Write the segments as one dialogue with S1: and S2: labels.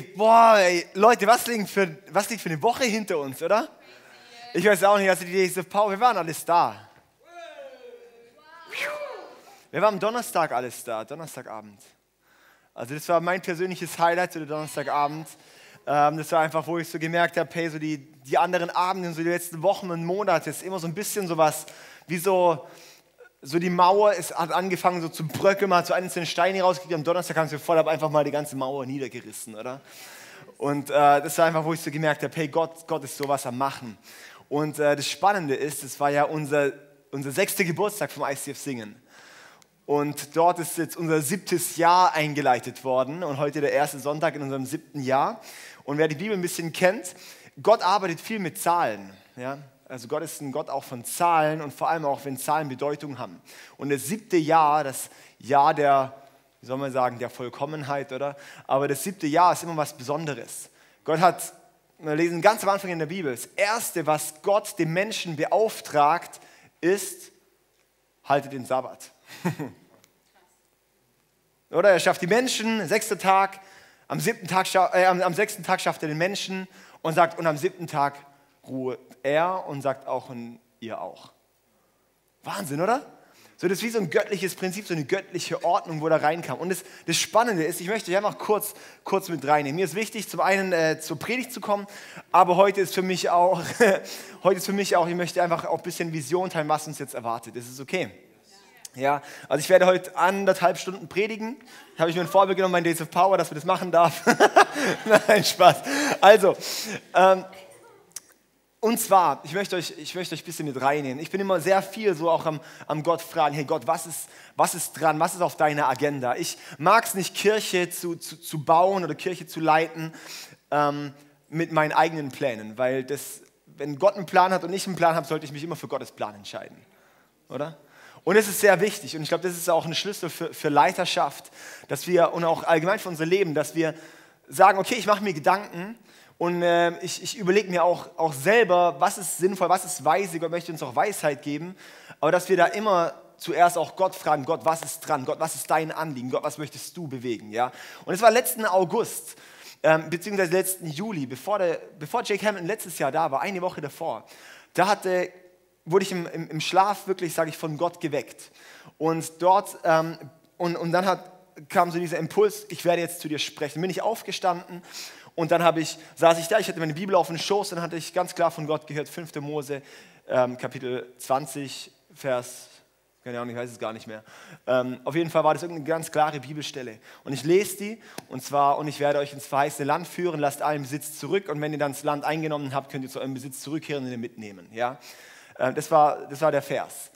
S1: Boah, ey, Leute, was liegt, für, was liegt für eine Woche hinter uns, oder? Ich weiß auch nicht, also die of Power, wir waren alles da. Wir waren am Donnerstag alles da, Donnerstagabend. Also das war mein persönliches Highlight, so der Donnerstagabend. Ähm, das war einfach, wo ich so gemerkt habe, hey, so die, die anderen Abende, so die letzten Wochen und Monate, ist immer so ein bisschen so was, wie so, so die Mauer ist, hat angefangen so zu bröckeln, man hat so einzelne Steine rausgekriegt, am Donnerstag haben sie voll, habe einfach mal die ganze Mauer niedergerissen, oder? Und äh, das war einfach, wo ich so gemerkt habe, hey, Gott, Gott ist sowas am Machen. Und äh, das Spannende ist, es war ja unser, unser sechster Geburtstag vom ICF Singen. Und dort ist jetzt unser siebtes Jahr eingeleitet worden und heute der erste Sonntag in unserem siebten Jahr. Und wer die Bibel ein bisschen kennt, Gott arbeitet viel mit Zahlen. Ja? Also Gott ist ein Gott auch von Zahlen und vor allem auch, wenn Zahlen Bedeutung haben. Und das siebte Jahr, das Jahr der, wie soll man sagen, der Vollkommenheit, oder? Aber das siebte Jahr ist immer was Besonderes. Gott hat, wir lesen ganz am Anfang in der Bibel, das Erste, was Gott dem Menschen beauftragt, ist, halte den Sabbat. oder er schafft die Menschen, sechster Tag, am, siebten Tag, äh, am, am sechsten Tag schafft er den Menschen und sagt, und am siebten Tag ruht er und sagt auch und ihr auch. Wahnsinn, oder? So, das ist wie so ein göttliches Prinzip, so eine göttliche Ordnung, wo da reinkam. Und das, das Spannende ist, ich möchte euch einfach kurz, kurz mit reinnehmen. Mir ist wichtig, zum einen äh, zur Predigt zu kommen, aber heute ist für mich auch, heute ist für mich auch, ich möchte einfach auch ein bisschen Vision teilen, was uns jetzt erwartet. Das ist okay. Ja, also ich werde heute anderthalb Stunden predigen. Habe ich mir ein Vorbild genommen, mein Days of Power, dass wir das machen darf. Nein, Spaß. Also, ähm, und zwar, ich möchte, euch, ich möchte euch ein bisschen mit reinnehmen. Ich bin immer sehr viel so auch am, am Gott fragen, hey Gott, was ist, was ist dran, was ist auf deiner Agenda? Ich mag es nicht, Kirche zu, zu, zu bauen oder Kirche zu leiten ähm, mit meinen eigenen Plänen, weil das, wenn Gott einen Plan hat und ich einen Plan habe, sollte ich mich immer für Gottes Plan entscheiden, oder? Und es ist sehr wichtig und ich glaube, das ist auch ein Schlüssel für, für Leiterschaft, dass wir und auch allgemein für unser Leben, dass wir sagen, okay, ich mache mir Gedanken und äh, ich, ich überlege mir auch, auch selber, was ist sinnvoll, was ist weise, Gott möchte uns auch Weisheit geben, aber dass wir da immer zuerst auch Gott fragen, Gott, was ist dran, Gott, was ist dein Anliegen, Gott, was möchtest du bewegen, ja? Und es war letzten August, ähm, beziehungsweise letzten Juli, bevor, der, bevor Jake Hamilton letztes Jahr da war, eine Woche davor, da hatte wurde ich im, im, im Schlaf wirklich, sage ich, von Gott geweckt. Und dort, ähm, und, und dann hat, kam so dieser Impuls, ich werde jetzt zu dir sprechen. Bin ich aufgestanden und dann habe ich, saß ich da, ich hatte meine Bibel auf dem Schoß, dann hatte ich ganz klar von Gott gehört, 5. Mose, ähm, Kapitel 20, Vers, keine Ahnung, ich weiß es gar nicht mehr. Ähm, auf jeden Fall war das irgendeine ganz klare Bibelstelle. Und ich lese die, und zwar, und ich werde euch ins verheißene Land führen, lasst allen Besitz zurück, und wenn ihr dann das Land eingenommen habt, könnt ihr zu eurem Besitz zurückkehren und ihn mitnehmen. Ja? Äh, das war, das war der Vers.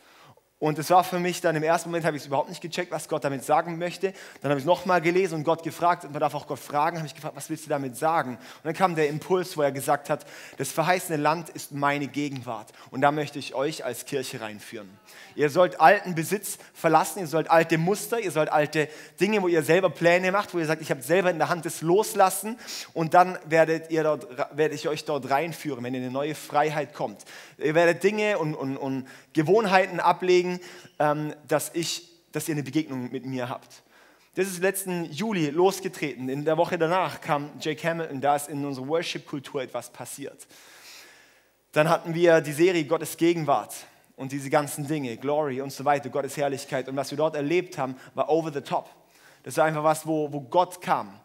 S1: Und es war für mich dann im ersten Moment, habe ich es überhaupt nicht gecheckt, was Gott damit sagen möchte. Dann habe ich es nochmal gelesen und Gott gefragt, und man darf auch Gott fragen, habe ich gefragt, was willst du damit sagen? Und dann kam der Impuls, wo er gesagt hat, das verheißene Land ist meine Gegenwart. Und da möchte ich euch als Kirche reinführen. Ihr sollt alten Besitz verlassen, ihr sollt alte Muster, ihr sollt alte Dinge, wo ihr selber Pläne macht, wo ihr sagt, ich habe selber in der Hand das Loslassen und dann werdet ihr dort, werde ich euch dort reinführen, wenn eine neue Freiheit kommt. Ihr werdet Dinge und, und, und Gewohnheiten ablegen, ähm, dass, ich, dass ihr eine Begegnung mit mir habt. Das ist letzten Juli losgetreten. In der Woche danach kam Jake Hamilton, da ist in unserer Worship-Kultur etwas passiert. Dann hatten wir die Serie Gottes Gegenwart und diese ganzen Dinge, Glory und so weiter, Gottes Herrlichkeit. Und was wir dort erlebt haben, war over the top. Das war einfach was, wo, wo Gott kam.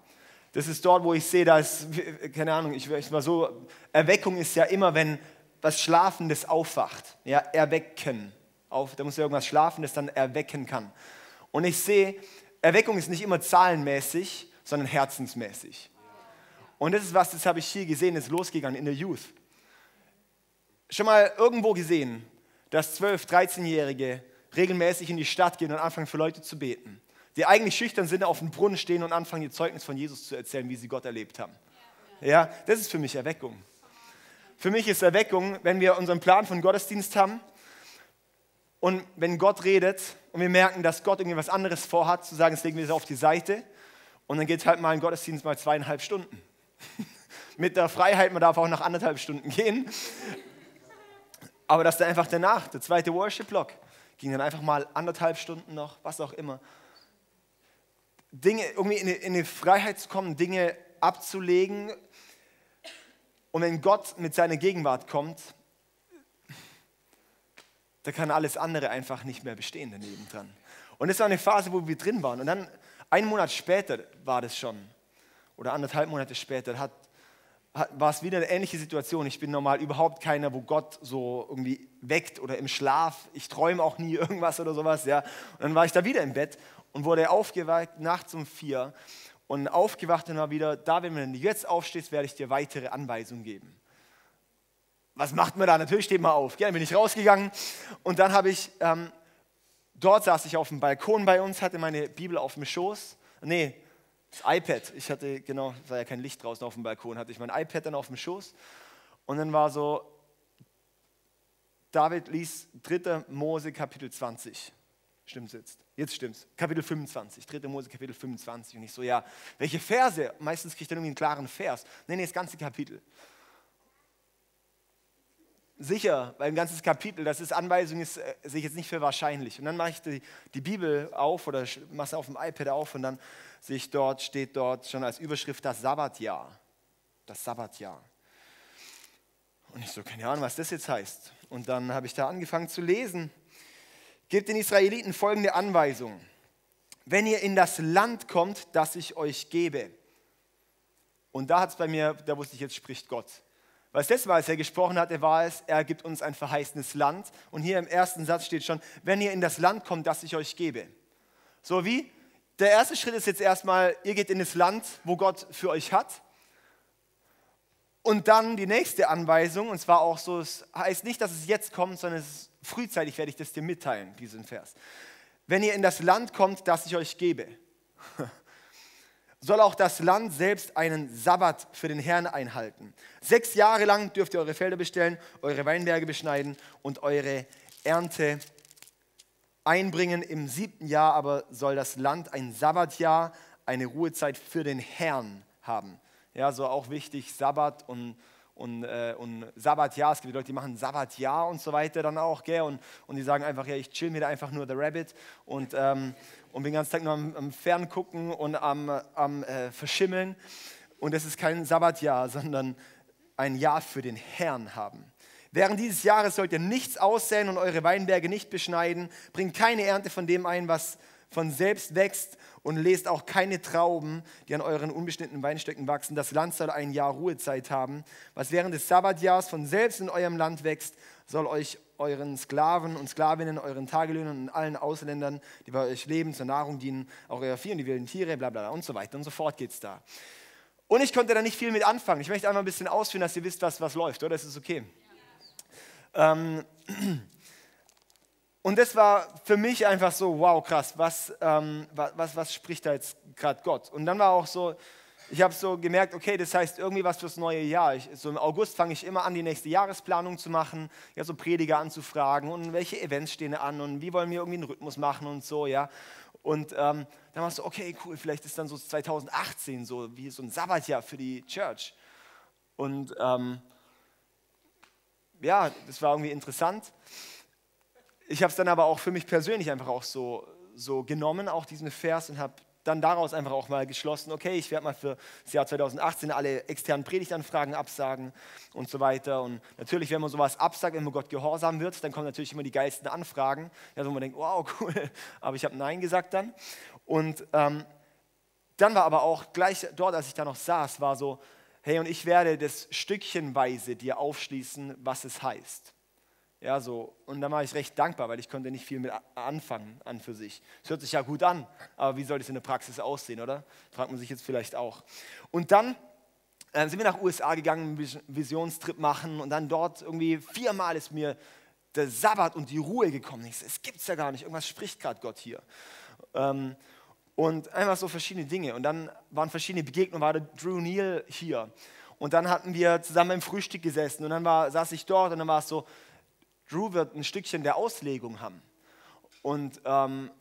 S1: Das ist dort, wo ich sehe, da ist, keine Ahnung, ich, ich mal so, Erweckung ist ja immer, wenn was Schlafendes aufwacht. Ja, erwecken. Auf, da muss ja irgendwas Schlafendes dann erwecken kann. Und ich sehe, Erweckung ist nicht immer zahlenmäßig, sondern herzensmäßig. Und das ist was, das habe ich hier gesehen, ist losgegangen in der Youth. Schon mal irgendwo gesehen, dass 12-, 13-Jährige regelmäßig in die Stadt gehen und anfangen für Leute zu beten. Die eigentlich schüchtern sind, auf dem Brunnen stehen und anfangen, ihr Zeugnis von Jesus zu erzählen, wie sie Gott erlebt haben. Ja, das ist für mich Erweckung. Für mich ist Erweckung, wenn wir unseren Plan von Gottesdienst haben und wenn Gott redet und wir merken, dass Gott irgendwie was anderes vorhat, zu sagen, jetzt legen wir das auf die Seite und dann geht halt mal ein Gottesdienst mal zweieinhalb Stunden. Mit der Freiheit, man darf auch nach anderthalb Stunden gehen. Aber dass dann einfach danach, der zweite Worship-Block, ging dann einfach mal anderthalb Stunden noch, was auch immer. Dinge, irgendwie in eine Freiheit zu kommen, Dinge abzulegen. Und wenn Gott mit seiner Gegenwart kommt, da kann alles andere einfach nicht mehr bestehen daneben dran. Und das war eine Phase, wo wir drin waren. Und dann, einen Monat später war das schon, oder anderthalb Monate später, hat, hat, war es wieder eine ähnliche Situation. Ich bin normal überhaupt keiner, wo Gott so irgendwie weckt oder im Schlaf. Ich träume auch nie irgendwas oder sowas. Ja. Und dann war ich da wieder im Bett und wurde aufgeweckt nachts um vier und aufgewacht und war wieder, da, wenn du jetzt aufstehst, werde ich dir weitere Anweisungen geben. Was macht man da? Natürlich steht man auf. Dann bin ich rausgegangen und dann habe ich, ähm, dort saß ich auf dem Balkon bei uns, hatte meine Bibel auf dem Schoß. Nee, das iPad. Ich hatte, genau, war ja kein Licht draußen auf dem Balkon, hatte ich mein iPad dann auf dem Schoß. Und dann war so, David liest 3. Mose Kapitel 20. Stimmt's jetzt? Jetzt stimmt's. Kapitel 25, 3. Mose Kapitel 25. Und ich so, ja, welche Verse? Meistens kriege ich dann irgendwie einen klaren Vers. Nee, nee, das ganze Kapitel. Sicher, weil ein ganzes Kapitel, das ist Anweisung, ist, äh, sehe ich jetzt nicht für wahrscheinlich. Und dann mache ich die, die Bibel auf oder mache es auf dem iPad auf und dann sehe dort, steht dort schon als Überschrift das Sabbatjahr. Das Sabbatjahr. Und ich so, keine Ahnung, was das jetzt heißt. Und dann habe ich da angefangen zu lesen. Gebt den Israeliten folgende Anweisung. Wenn ihr in das Land kommt, das ich euch gebe. Und da hat es bei mir, da wusste ich, jetzt spricht Gott. Weil das letzte Mal, als er gesprochen hatte, war es, er gibt uns ein verheißenes Land. Und hier im ersten Satz steht schon, wenn ihr in das Land kommt, das ich euch gebe. So wie? Der erste Schritt ist jetzt erstmal, ihr geht in das Land, wo Gott für euch hat. Und dann die nächste Anweisung, und zwar auch so, es heißt nicht, dass es jetzt kommt, sondern es ist frühzeitig werde ich das dir mitteilen, diesen Vers. Wenn ihr in das Land kommt, das ich euch gebe, soll auch das Land selbst einen Sabbat für den Herrn einhalten. Sechs Jahre lang dürft ihr eure Felder bestellen, eure Weinberge beschneiden und eure Ernte einbringen. Im siebten Jahr aber soll das Land ein Sabbatjahr, eine Ruhezeit für den Herrn haben. Ja, so auch wichtig, Sabbat und und, äh, und Sabbatjahr, es gibt Leute, die machen Sabbatjahr und so weiter dann auch, gell? Und, und die sagen einfach, ja, ich chill mir da einfach nur The Rabbit und, ähm, und bin den ganzen Tag nur am, am Ferngucken und am, am äh, Verschimmeln. Und das ist kein Sabbatjahr, sondern ein Jahr für den Herrn haben. Während dieses Jahres sollt ihr nichts aussäen und eure Weinberge nicht beschneiden. Bringt keine Ernte von dem ein, was von selbst wächst und lest auch keine Trauben, die an euren unbeschnittenen Weinstöcken wachsen. Das Land soll ein Jahr Ruhezeit haben. Was während des Sabbatjahrs von selbst in eurem Land wächst, soll euch euren Sklaven und Sklavinnen, euren Tagelöhnern und allen Ausländern, die bei euch leben, zur Nahrung dienen, auch euer Vieh und die wilden Tiere, bla bla und so weiter und so fort es da. Und ich konnte da nicht viel mit anfangen. Ich möchte einmal ein bisschen ausführen, dass ihr wisst, was, was läuft, oder? Das ist okay. Ja. Ähm, und das war für mich einfach so, wow, krass, was, ähm, was, was spricht da jetzt gerade Gott? Und dann war auch so, ich habe so gemerkt, okay, das heißt irgendwie was fürs neue Jahr. Ich, so im August fange ich immer an, die nächste Jahresplanung zu machen, ja, so Prediger anzufragen und welche Events stehen an und wie wollen wir irgendwie einen Rhythmus machen und so, ja. Und ähm, dann war es so, okay, cool, vielleicht ist dann so 2018 so wie so ein Sabbatjahr für die Church. Und ähm, ja, das war irgendwie interessant ich habe es dann aber auch für mich persönlich einfach auch so, so genommen, auch diesen Vers, und habe dann daraus einfach auch mal geschlossen, okay, ich werde mal für das Jahr 2018 alle externen Predigtanfragen absagen und so weiter. Und natürlich, wenn man sowas absagt, wenn man Gott gehorsam wird, dann kommen natürlich immer die geilsten Anfragen, ja, wo man denkt, wow, cool, aber ich habe Nein gesagt dann. Und ähm, dann war aber auch gleich dort, als ich da noch saß, war so, hey, und ich werde das stückchenweise dir aufschließen, was es heißt. Ja, so. Und da war ich recht dankbar, weil ich konnte nicht viel mit anfangen an für sich. Es hört sich ja gut an, aber wie soll das in der Praxis aussehen, oder? Fragt man sich jetzt vielleicht auch. Und dann äh, sind wir nach USA gegangen, einen Visionstrip machen und dann dort irgendwie viermal ist mir der Sabbat und die Ruhe gekommen. Ich so, es gibt es ja gar nicht, irgendwas spricht gerade Gott hier. Ähm, und einfach so verschiedene Dinge. Und dann waren verschiedene Begegnungen, war der Drew Neal hier. Und dann hatten wir zusammen im Frühstück gesessen und dann war, saß ich dort und dann war es so, Drew wird ein Stückchen der Auslegung haben. Und, ähm,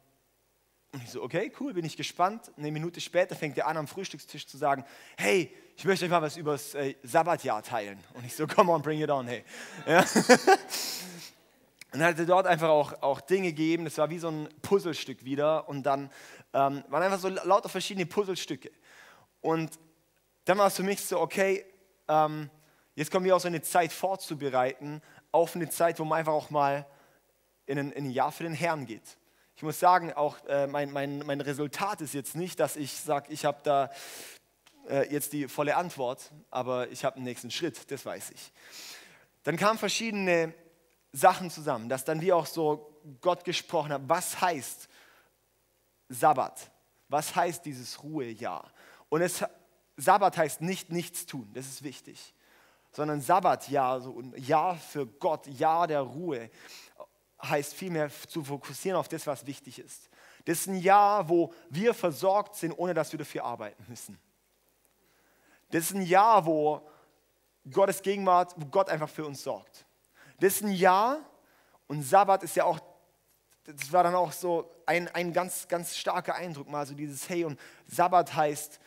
S1: ich so, okay, cool, bin ich gespannt. Eine Minute später fängt er an, am Frühstückstisch zu sagen, hey, ich möchte euch mal was über das äh, Sabbatjahr teilen. Und ich so, come on, bring it on, hey. Ja. Und hat er dort einfach auch, auch Dinge gegeben, das war wie so ein Puzzlestück wieder. Und dann ähm, waren einfach so lauter verschiedene Puzzlestücke. Und dann war es für mich so, okay, ähm, jetzt kommen wir auch so eine Zeit vorzubereiten, auf eine Zeit, wo man einfach auch mal in ein, in ein Jahr für den Herrn geht. Ich muss sagen, auch äh, mein, mein, mein Resultat ist jetzt nicht, dass ich sage, ich habe da äh, jetzt die volle Antwort, aber ich habe einen nächsten Schritt, das weiß ich. Dann kamen verschiedene Sachen zusammen, dass dann wie auch so Gott gesprochen hat, was heißt Sabbat? Was heißt dieses Ruhejahr? Und es, Sabbat heißt nicht nichts tun, das ist wichtig, sondern Sabbatjahr, so ein Jahr für Gott, Jahr der Ruhe, heißt vielmehr zu fokussieren auf das, was wichtig ist. Das ist ein Jahr, wo wir versorgt sind, ohne dass wir dafür arbeiten müssen. Das ist ein Jahr, wo Gottes Gegenwart, wo Gott einfach für uns sorgt. Das ist ein Jahr und Sabbat ist ja auch, das war dann auch so ein, ein ganz, ganz starker Eindruck mal, so dieses Hey und Sabbat heißt,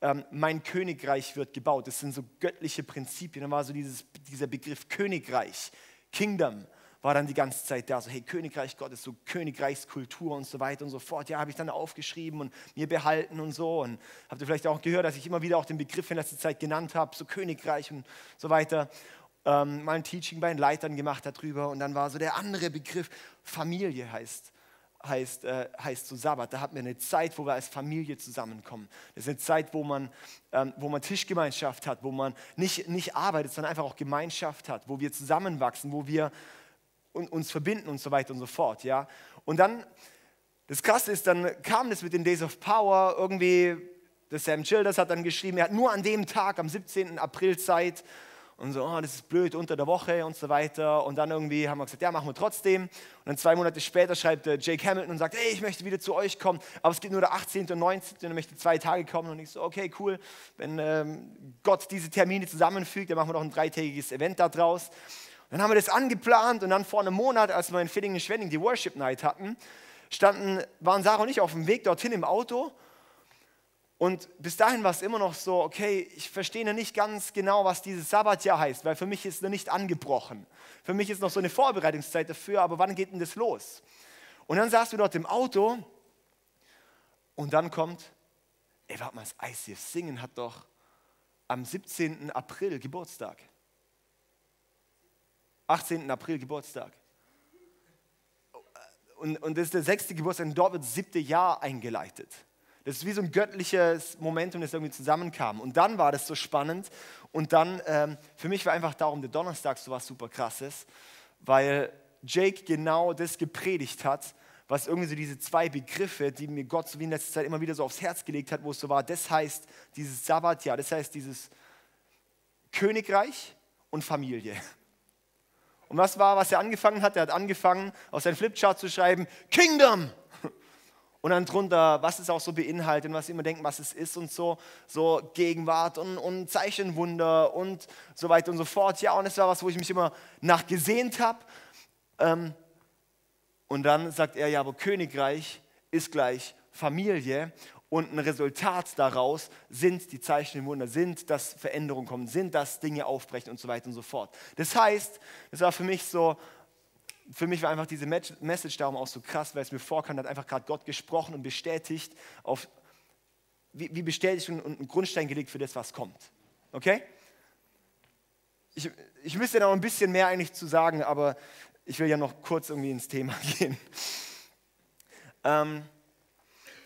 S1: ähm, mein Königreich wird gebaut. Das sind so göttliche Prinzipien. Dann war so dieses, dieser Begriff Königreich, Kingdom war dann die ganze Zeit da, so hey, Königreich Gottes, so Königreichskultur und so weiter und so fort. Ja, habe ich dann aufgeschrieben und mir behalten und so. Und habt ihr vielleicht auch gehört, dass ich immer wieder auch den Begriff in letzter Zeit genannt habe, so Königreich und so weiter. Ähm, mal ein Teaching bei den Leitern gemacht darüber. Und dann war so der andere Begriff, Familie heißt heißt, äh, heißt so Sabbat. Da hatten wir eine Zeit, wo wir als Familie zusammenkommen. Das ist eine Zeit, wo man, ähm, wo man Tischgemeinschaft hat, wo man nicht, nicht arbeitet, sondern einfach auch Gemeinschaft hat, wo wir zusammenwachsen, wo wir uns verbinden und so weiter und so fort. Ja? Und dann, das Krasse ist, dann kam das mit den Days of Power irgendwie, der Sam Childers hat dann geschrieben, er hat nur an dem Tag, am 17. April Zeit und so, oh, das ist blöd unter der Woche und so weiter. Und dann irgendwie haben wir gesagt, ja, machen wir trotzdem. Und dann zwei Monate später schreibt Jake Hamilton und sagt, hey, ich möchte wieder zu euch kommen, aber es geht nur der 18. und 19. und er möchte zwei Tage kommen. Und ich so, okay, cool, wenn ähm, Gott diese Termine zusammenfügt, dann machen wir doch ein dreitägiges Event daraus. Dann haben wir das angeplant und dann vor einem Monat, als wir in Villingen-Schwenning die Worship Night hatten, standen, waren Sarah und ich auf dem Weg dorthin im Auto. Und bis dahin war es immer noch so, okay, ich verstehe noch nicht ganz genau, was dieses Sabbatjahr heißt, weil für mich ist es noch nicht angebrochen. Für mich ist noch so eine Vorbereitungszeit dafür, aber wann geht denn das los? Und dann saßen wir dort im Auto und dann kommt, ey, warte mal, das ICF Singen hat doch am 17. April Geburtstag. 18. April Geburtstag. Und, und das ist der sechste Geburtstag und dort wird das siebte Jahr eingeleitet. Das ist wie so ein göttliches Momentum, das irgendwie zusammenkam. Und dann war das so spannend. Und dann, ähm, für mich war einfach darum der Donnerstag so was super krasses, weil Jake genau das gepredigt hat, was irgendwie so diese zwei Begriffe, die mir Gott so wie in letzter Zeit immer wieder so aufs Herz gelegt hat, wo es so war, das heißt dieses Sabbatjahr, das heißt dieses Königreich und Familie. Und was war, was er angefangen hat? Er hat angefangen, auf seinen Flipchart zu schreiben, Kingdom. Und dann drunter, was es auch so beinhaltet was immer denken, was es ist und so, so Gegenwart und, und Zeichenwunder und so weiter und so fort. Ja, und das war was, wo ich mich immer nachgesehnt habe. Ähm, und dann sagt er, ja, aber Königreich ist gleich Familie und ein Resultat daraus sind die Zeichen und Wunder, sind, dass Veränderungen kommen, sind, dass Dinge aufbrechen und so weiter und so fort. Das heißt, das war für mich so, für mich war einfach diese Message darum auch so krass, weil es mir vorkam, hat einfach gerade Gott gesprochen und bestätigt, auf, wie, wie bestätigt und, und einen Grundstein gelegt für das, was kommt. Okay? Ich, ich müsste da noch ein bisschen mehr eigentlich zu sagen, aber ich will ja noch kurz irgendwie ins Thema gehen. Ähm,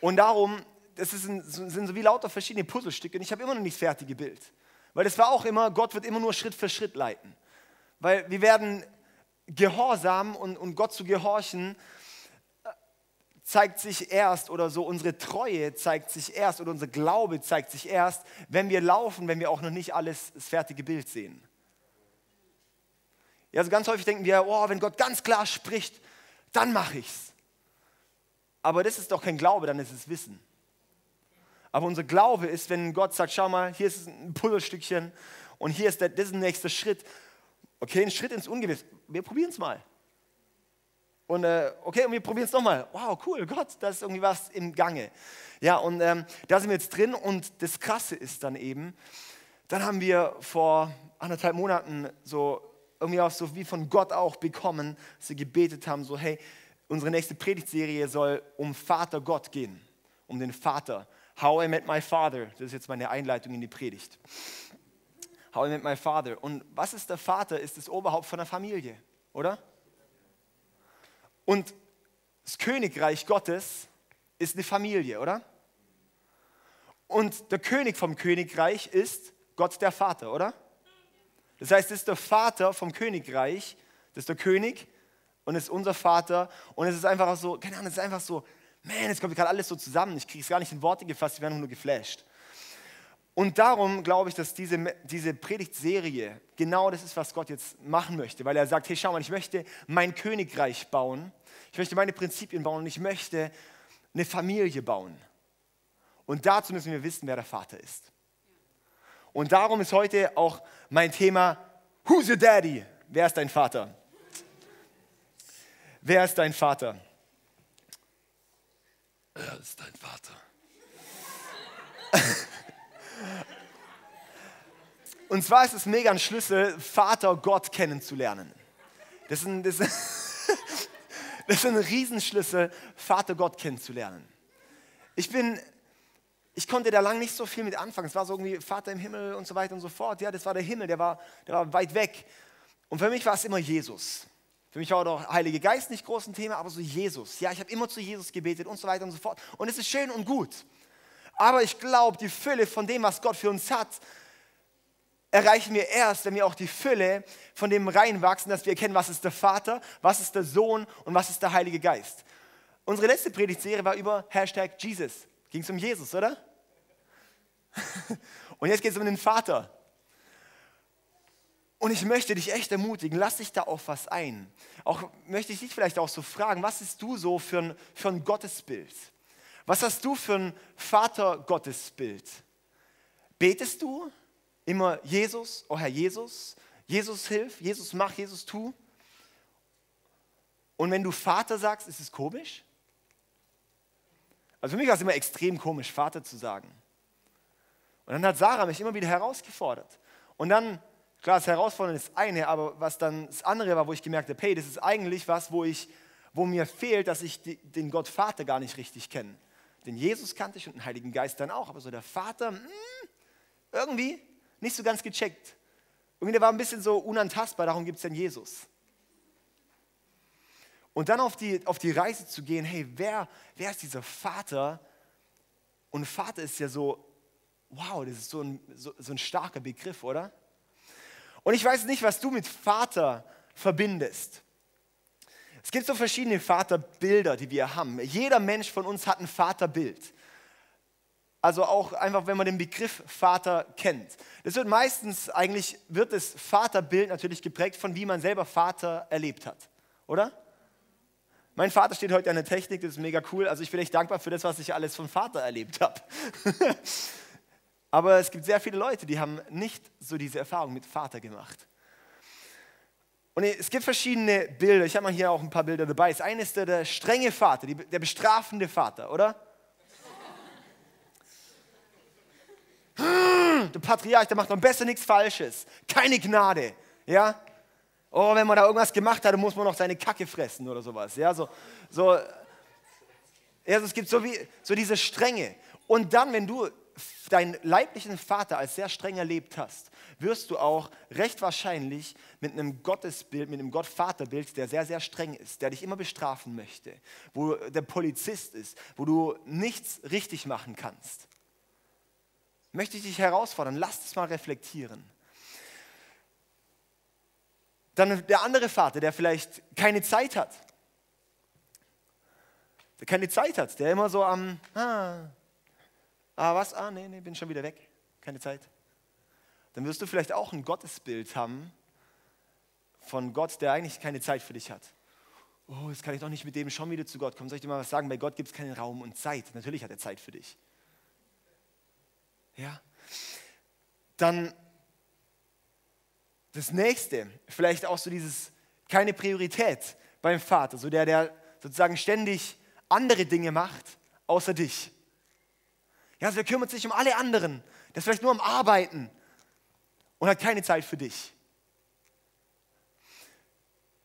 S1: und darum das ein, sind so wie lauter verschiedene Puzzlestücke und ich habe immer noch nicht das fertige Bild. Weil es war auch immer, Gott wird immer nur Schritt für Schritt leiten. Weil wir werden gehorsam und, und Gott zu gehorchen, äh, zeigt sich erst oder so unsere Treue zeigt sich erst oder unser Glaube zeigt sich erst, wenn wir laufen, wenn wir auch noch nicht alles das fertige Bild sehen. Ja, also ganz häufig denken wir, oh, wenn Gott ganz klar spricht, dann mache ich's. Aber das ist doch kein Glaube, dann ist es Wissen. Aber unser Glaube ist, wenn Gott sagt, schau mal, hier ist ein Puzzlestückchen und hier ist der, das ist ein nächster Schritt. Okay, ein Schritt ins Ungewiss. Wir probieren es mal. Und äh, okay, und wir probieren es nochmal. Wow, cool, Gott, da ist irgendwie was im Gange. Ja, und ähm, da sind wir jetzt drin und das Krasse ist dann eben, dann haben wir vor anderthalb Monaten so irgendwie auch so wie von Gott auch bekommen, dass wir gebetet haben, so hey, unsere nächste Predigtserie soll um Vater Gott gehen, um den Vater How I Met My Father. Das ist jetzt meine Einleitung in die Predigt. How I Met My Father. Und was ist der Vater? Ist das Oberhaupt von der Familie, oder? Und das Königreich Gottes ist eine Familie, oder? Und der König vom Königreich ist Gott der Vater, oder? Das heißt, es ist der Vater vom Königreich, das ist der König und ist unser Vater. Und es ist einfach so, keine Ahnung, es ist einfach so, man, es kommt gerade alles so zusammen. Ich kriege es gar nicht in Worte gefasst, ich werde nur geflasht. Und darum glaube ich, dass diese, diese Predigtserie genau das ist, was Gott jetzt machen möchte, weil er sagt, hey, schau mal, ich möchte mein Königreich bauen, ich möchte meine Prinzipien bauen und ich möchte eine Familie bauen. Und dazu müssen wir wissen, wer der Vater ist. Und darum ist heute auch mein Thema, Who's your daddy? Wer ist dein Vater? Wer ist dein Vater? Er ist dein Vater. Und zwar ist es mega ein Schlüssel, Vater Gott kennenzulernen. Das ist ein, das ist, das ist ein Riesenschlüssel, Vater Gott kennenzulernen. Ich bin, ich konnte da lang nicht so viel mit anfangen. Es war so irgendwie Vater im Himmel und so weiter und so fort. Ja, das war der Himmel, der war, der war weit weg. Und für mich war es immer Jesus. Für mich war auch Heilige Geist nicht groß ein Thema, aber so Jesus. Ja, ich habe immer zu Jesus gebetet und so weiter und so fort. Und es ist schön und gut. Aber ich glaube, die Fülle von dem, was Gott für uns hat, erreichen wir erst, wenn wir auch die Fülle von dem reinwachsen, dass wir erkennen, was ist der Vater, was ist der Sohn und was ist der Heilige Geist. Unsere letzte Predigtserie war über Hashtag Jesus. Ging es um Jesus, oder? Und jetzt geht es um den Vater. Und ich möchte dich echt ermutigen, lass dich da auf was ein. Auch möchte ich dich vielleicht auch so fragen, was bist du so für ein, für ein Gottesbild? Was hast du für ein Vater-Gottesbild? Betest du immer Jesus, oh Herr Jesus, Jesus hilf, Jesus mach, Jesus tu? Und wenn du Vater sagst, ist es komisch? Also für mich war es immer extrem komisch, Vater zu sagen. Und dann hat Sarah mich immer wieder herausgefordert. Und dann Klar, das Herausfordernde ist eine, aber was dann das andere war, wo ich gemerkt habe, hey, das ist eigentlich was, wo, ich, wo mir fehlt, dass ich den Gott Vater gar nicht richtig kenne. Den Jesus kannte ich und den Heiligen Geist dann auch, aber so der Vater, mh, hm, irgendwie nicht so ganz gecheckt. Irgendwie der war ein bisschen so unantastbar, darum gibt es den Jesus. Und dann auf die, auf die Reise zu gehen, hey, wer, wer ist dieser Vater? Und Vater ist ja so, wow, das ist so ein, so, so ein starker Begriff, oder? Und ich weiß nicht, was du mit Vater verbindest. Es gibt so verschiedene Vaterbilder, die wir haben. Jeder Mensch von uns hat ein Vaterbild. Also auch einfach, wenn man den Begriff Vater kennt. Das wird meistens eigentlich, wird das Vaterbild natürlich geprägt von, wie man selber Vater erlebt hat. Oder? Mein Vater steht heute an der Technik, das ist mega cool. Also ich bin echt dankbar für das, was ich alles von Vater erlebt habe. Aber es gibt sehr viele Leute, die haben nicht so diese Erfahrung mit Vater gemacht. Und es gibt verschiedene Bilder. Ich habe mal hier auch ein paar Bilder dabei. Das eine ist der, der strenge Vater, der bestrafende Vater, oder? Der Patriarch, der macht am besten nichts Falsches. Keine Gnade. Ja? Oh, wenn man da irgendwas gemacht hat, dann muss man noch seine Kacke fressen oder sowas. Ja, so, so, ja, es gibt so, wie, so diese Strenge. Und dann, wenn du deinen leiblichen Vater als sehr streng erlebt hast, wirst du auch recht wahrscheinlich mit einem Gottesbild, mit einem Gottvaterbild, der sehr, sehr streng ist, der dich immer bestrafen möchte, wo der Polizist ist, wo du nichts richtig machen kannst. Möchte ich dich herausfordern, lass es mal reflektieren. Dann der andere Vater, der vielleicht keine Zeit hat. Der keine Zeit hat, der immer so am, ah, Ah, was? Ah, nee, nee, bin schon wieder weg. Keine Zeit. Dann wirst du vielleicht auch ein Gottesbild haben von Gott, der eigentlich keine Zeit für dich hat. Oh, jetzt kann ich doch nicht mit dem schon wieder zu Gott kommen. Soll ich dir mal was sagen? Bei Gott gibt es keinen Raum und Zeit. Natürlich hat er Zeit für dich. Ja. Dann das nächste, vielleicht auch so dieses keine Priorität beim Vater, so der, der sozusagen ständig andere Dinge macht, außer dich. Ja, also er kümmert sich um alle anderen. Der ist vielleicht nur am Arbeiten und hat keine Zeit für dich.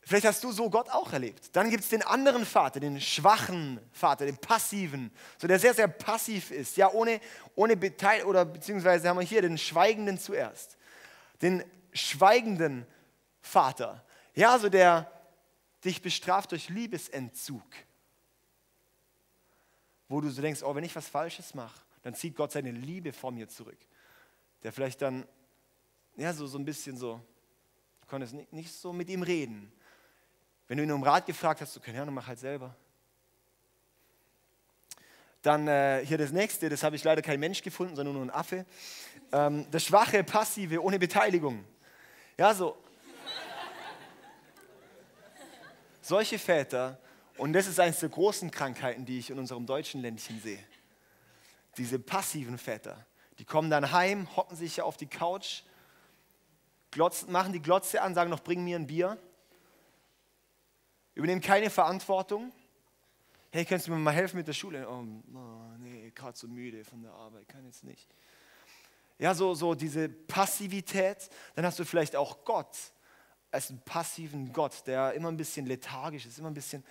S1: Vielleicht hast du so Gott auch erlebt. Dann gibt es den anderen Vater, den schwachen Vater, den passiven, so der sehr, sehr passiv ist. Ja, ohne, ohne Beteil oder beziehungsweise haben wir hier den Schweigenden zuerst. Den schweigenden Vater. Ja, so der dich bestraft durch Liebesentzug. Wo du so denkst, oh, wenn ich was Falsches mache, dann zieht Gott seine Liebe vor mir zurück. Der vielleicht dann, ja, so, so ein bisschen so, du konntest nicht, nicht so mit ihm reden wenn du ihn um Rat gefragt hast, du keine Ahnung, mach halt selber. Dann äh, hier das nächste, das habe ich leider kein Mensch gefunden, sondern nur ein Affe. Ähm, das schwache, passive, ohne Beteiligung. Ja, so. Solche Väter, und das ist eines der großen Krankheiten, die ich in unserem deutschen Ländchen sehe. Diese passiven Väter, die kommen dann heim, hocken sich auf die Couch, glotzen, machen die Glotze an, sagen noch, bring mir ein Bier übernehmen keine Verantwortung. Hey, kannst du mir mal helfen mit der Schule? Oh, oh nee, gerade so müde von der Arbeit, kann jetzt nicht. Ja, so, so diese Passivität. Dann hast du vielleicht auch Gott als einen passiven Gott, der immer ein bisschen lethargisch ist, immer ein bisschen.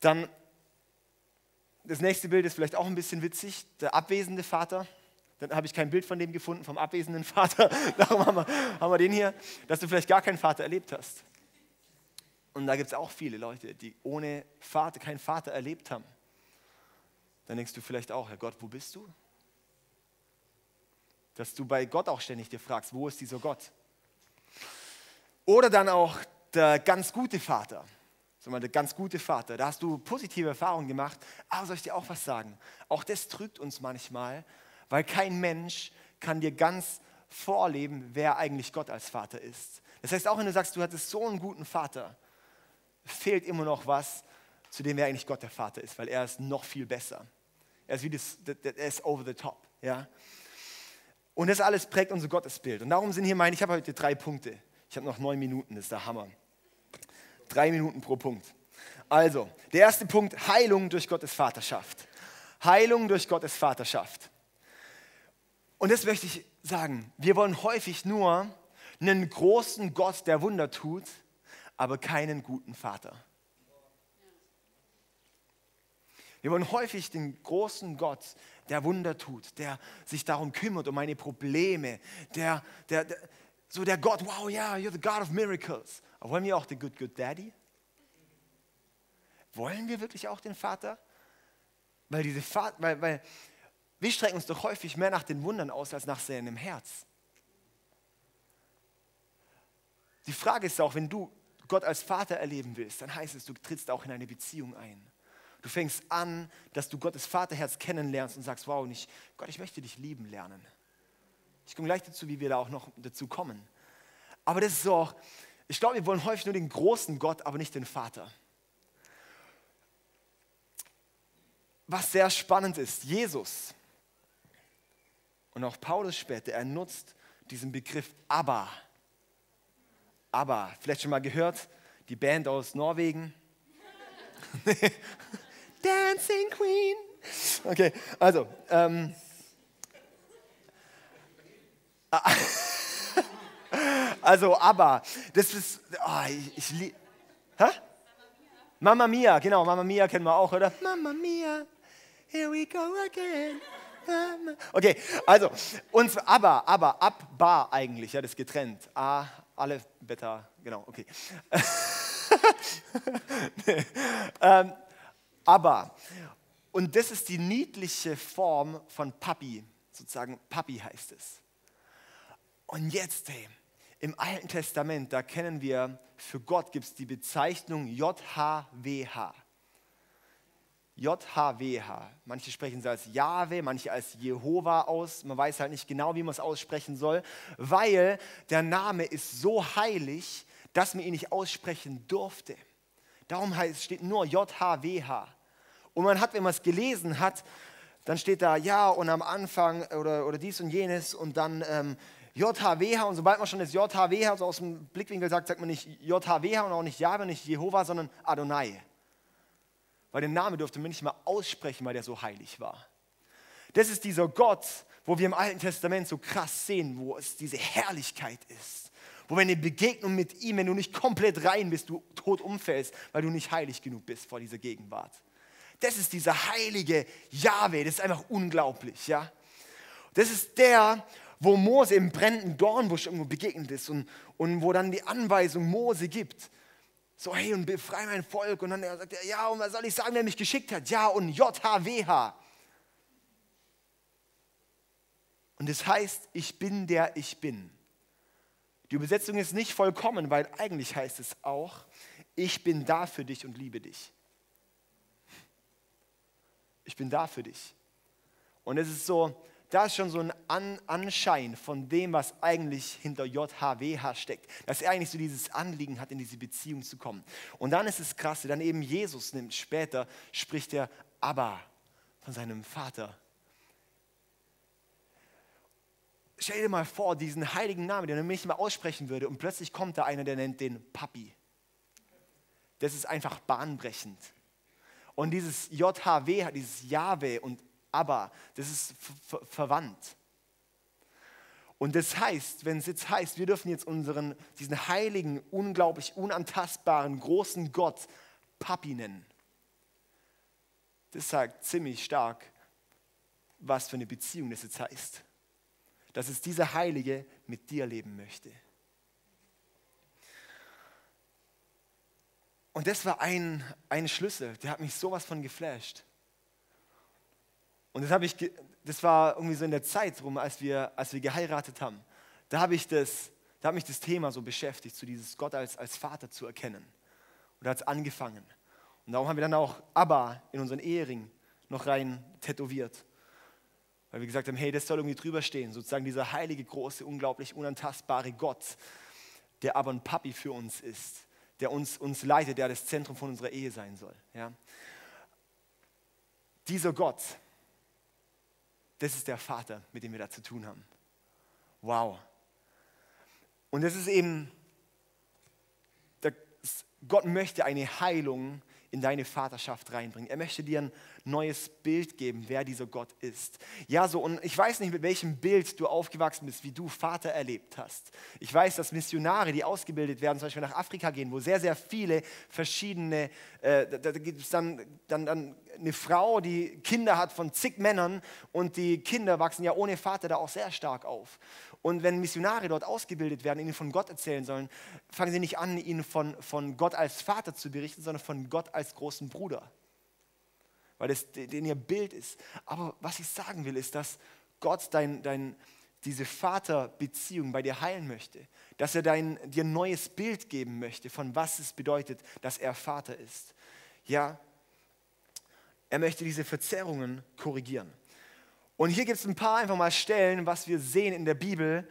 S1: Dann das nächste Bild ist vielleicht auch ein bisschen witzig, der abwesende Vater. Dann habe ich kein Bild von dem gefunden, vom abwesenden Vater. Darum haben wir, haben wir den hier, dass du vielleicht gar keinen Vater erlebt hast. Und da gibt es auch viele Leute, die ohne Vater, keinen Vater erlebt haben. Dann denkst du vielleicht auch, Herr Gott, wo bist du? Dass du bei Gott auch ständig dir fragst, wo ist dieser Gott? Oder dann auch der ganz gute Vater. Sag mal, der ganz gute Vater. Da hast du positive Erfahrungen gemacht. Aber soll ich dir auch was sagen? Auch das trügt uns manchmal, weil kein Mensch kann dir ganz vorleben, wer eigentlich Gott als Vater ist. Das heißt, auch wenn du sagst, du hattest so einen guten Vater, fehlt immer noch was, zu dem er eigentlich Gott der Vater ist, weil er ist noch viel besser. Er ist wie das, er ist over the top. Ja? Und das alles prägt unser Gottesbild. Und darum sind hier meine, ich habe heute drei Punkte. Ich habe noch neun Minuten, das ist der Hammer. Drei Minuten pro Punkt. Also, der erste Punkt, Heilung durch Gottes Vaterschaft. Heilung durch Gottes Vaterschaft. Und das möchte ich sagen. Wir wollen häufig nur einen großen Gott, der Wunder tut, aber keinen guten Vater. Wir wollen häufig den großen Gott, der Wunder tut, der sich darum kümmert, um meine Probleme, der, der, der so der Gott, wow, yeah, you're the God of miracles. Aber wollen wir auch den Good, Good Daddy? Wollen wir wirklich auch den Vater? Weil diese Vater, weil, weil wir strecken uns doch häufig mehr nach den Wundern aus als nach seinem Herz. Die Frage ist auch, wenn du Gott als Vater erleben willst, dann heißt es, du trittst auch in eine Beziehung ein. Du fängst an, dass du Gottes Vaterherz kennenlernst und sagst, wow, nicht, Gott, ich möchte dich lieben lernen. Ich komme gleich dazu, wie wir da auch noch dazu kommen. Aber das ist so ich glaube, wir wollen häufig nur den großen Gott, aber nicht den Vater. Was sehr spannend ist, Jesus und auch Paulus später, er nutzt diesen Begriff Abba ABBA, vielleicht schon mal gehört, die Band aus Norwegen. Dancing Queen. Okay, also. Ähm, also ABBA, das ist, oh, ich, ich liebe, Mama Mia, genau, Mama Mia kennen wir auch, oder? Mama Mia, here we go again. Okay, also, uns aber, aber, ab, bar eigentlich, ja, das ist getrennt. A, alle Beta, genau, okay. ähm, aber, und das ist die niedliche Form von Papi, sozusagen Papi heißt es. Und jetzt, hey, im Alten Testament, da kennen wir, für Gott gibt es die Bezeichnung JHWH. JHWH. Manche sprechen es als Jahwe, manche als Jehova aus. Man weiß halt nicht genau, wie man es aussprechen soll, weil der Name ist so heilig, dass man ihn nicht aussprechen durfte. Darum heißt, steht nur JHWH. Und man hat, wenn man es gelesen hat, dann steht da ja und am Anfang oder, oder dies und jenes und dann ähm, JHWH und sobald man schon das JHWH so aus dem Blickwinkel sagt, sagt man nicht JHWH und auch nicht Jahwe, nicht Jehova, sondern Adonai weil den Namen durfte man nicht mal aussprechen, weil der so heilig war. Das ist dieser Gott, wo wir im Alten Testament so krass sehen, wo es diese Herrlichkeit ist, wo wenn eine Begegnung mit ihm, wenn du nicht komplett rein bist, du tot umfällst, weil du nicht heilig genug bist vor dieser Gegenwart. Das ist dieser heilige Jahwe, das ist einfach unglaublich, ja. Das ist der, wo Mose im brennenden Dornbusch irgendwo begegnet ist und, und wo dann die Anweisung Mose gibt. So, hey, und befreie mein Volk. Und dann sagt er, ja, und was soll ich sagen, wer mich geschickt hat? Ja, und JHWH. Und das heißt, ich bin der ich bin. Die Übersetzung ist nicht vollkommen, weil eigentlich heißt es auch, ich bin da für dich und liebe dich. Ich bin da für dich. Und es ist so, da ist schon so ein An Anschein von dem, was eigentlich hinter JHWH steckt. Dass er eigentlich so dieses Anliegen hat, in diese Beziehung zu kommen. Und dann ist es krass, dann eben Jesus nimmt später, spricht er Abba von seinem Vater. Stell dir mal vor, diesen heiligen Namen, den er nicht mal aussprechen würde, und plötzlich kommt da einer, der nennt den Papi. Das ist einfach bahnbrechend. Und dieses JHW, dieses Jahwe und aber das ist verwandt. Und das heißt, wenn es jetzt heißt, wir dürfen jetzt unseren, diesen heiligen, unglaublich unantastbaren, großen Gott Papi nennen. Das sagt ziemlich stark, was für eine Beziehung das jetzt heißt. Dass es dieser Heilige mit dir leben möchte. Und das war ein, ein Schlüssel, der hat mich sowas von geflasht. Und das, ich, das war irgendwie so in der Zeit rum, als wir, als wir geheiratet haben. Da, habe ich das, da hat mich das Thema so beschäftigt, so dieses Gott als, als Vater zu erkennen. Und da hat es angefangen. Und darum haben wir dann auch Abba in unseren Ehering noch rein tätowiert. Weil wir gesagt haben, hey, das soll irgendwie drüber stehen. Sozusagen dieser heilige, große, unglaublich unantastbare Gott, der aber ein Papi für uns ist, der uns, uns leitet, der das Zentrum von unserer Ehe sein soll. Ja? Dieser Gott, das ist der Vater, mit dem wir da zu tun haben. Wow. Und das ist eben, Gott möchte eine Heilung in deine Vaterschaft reinbringen. Er möchte dir ein neues Bild geben, wer dieser Gott ist. Ja, so, und ich weiß nicht, mit welchem Bild du aufgewachsen bist, wie du Vater erlebt hast. Ich weiß, dass Missionare, die ausgebildet werden, zum Beispiel nach Afrika gehen, wo sehr, sehr viele verschiedene, äh, da, da gibt es dann, dann, dann eine Frau, die Kinder hat von zig Männern und die Kinder wachsen ja ohne Vater da auch sehr stark auf. Und wenn Missionare dort ausgebildet werden, ihnen von Gott erzählen sollen, fangen sie nicht an, ihnen von, von Gott als Vater zu berichten, sondern von Gott als großen Bruder. Weil das den ihr Bild ist. Aber was ich sagen will, ist, dass Gott dein, dein, diese Vaterbeziehung bei dir heilen möchte. Dass er dein, dir ein neues Bild geben möchte, von was es bedeutet, dass er Vater ist. Ja, er möchte diese Verzerrungen korrigieren. Und hier gibt es ein paar einfach mal Stellen, was wir sehen in der Bibel,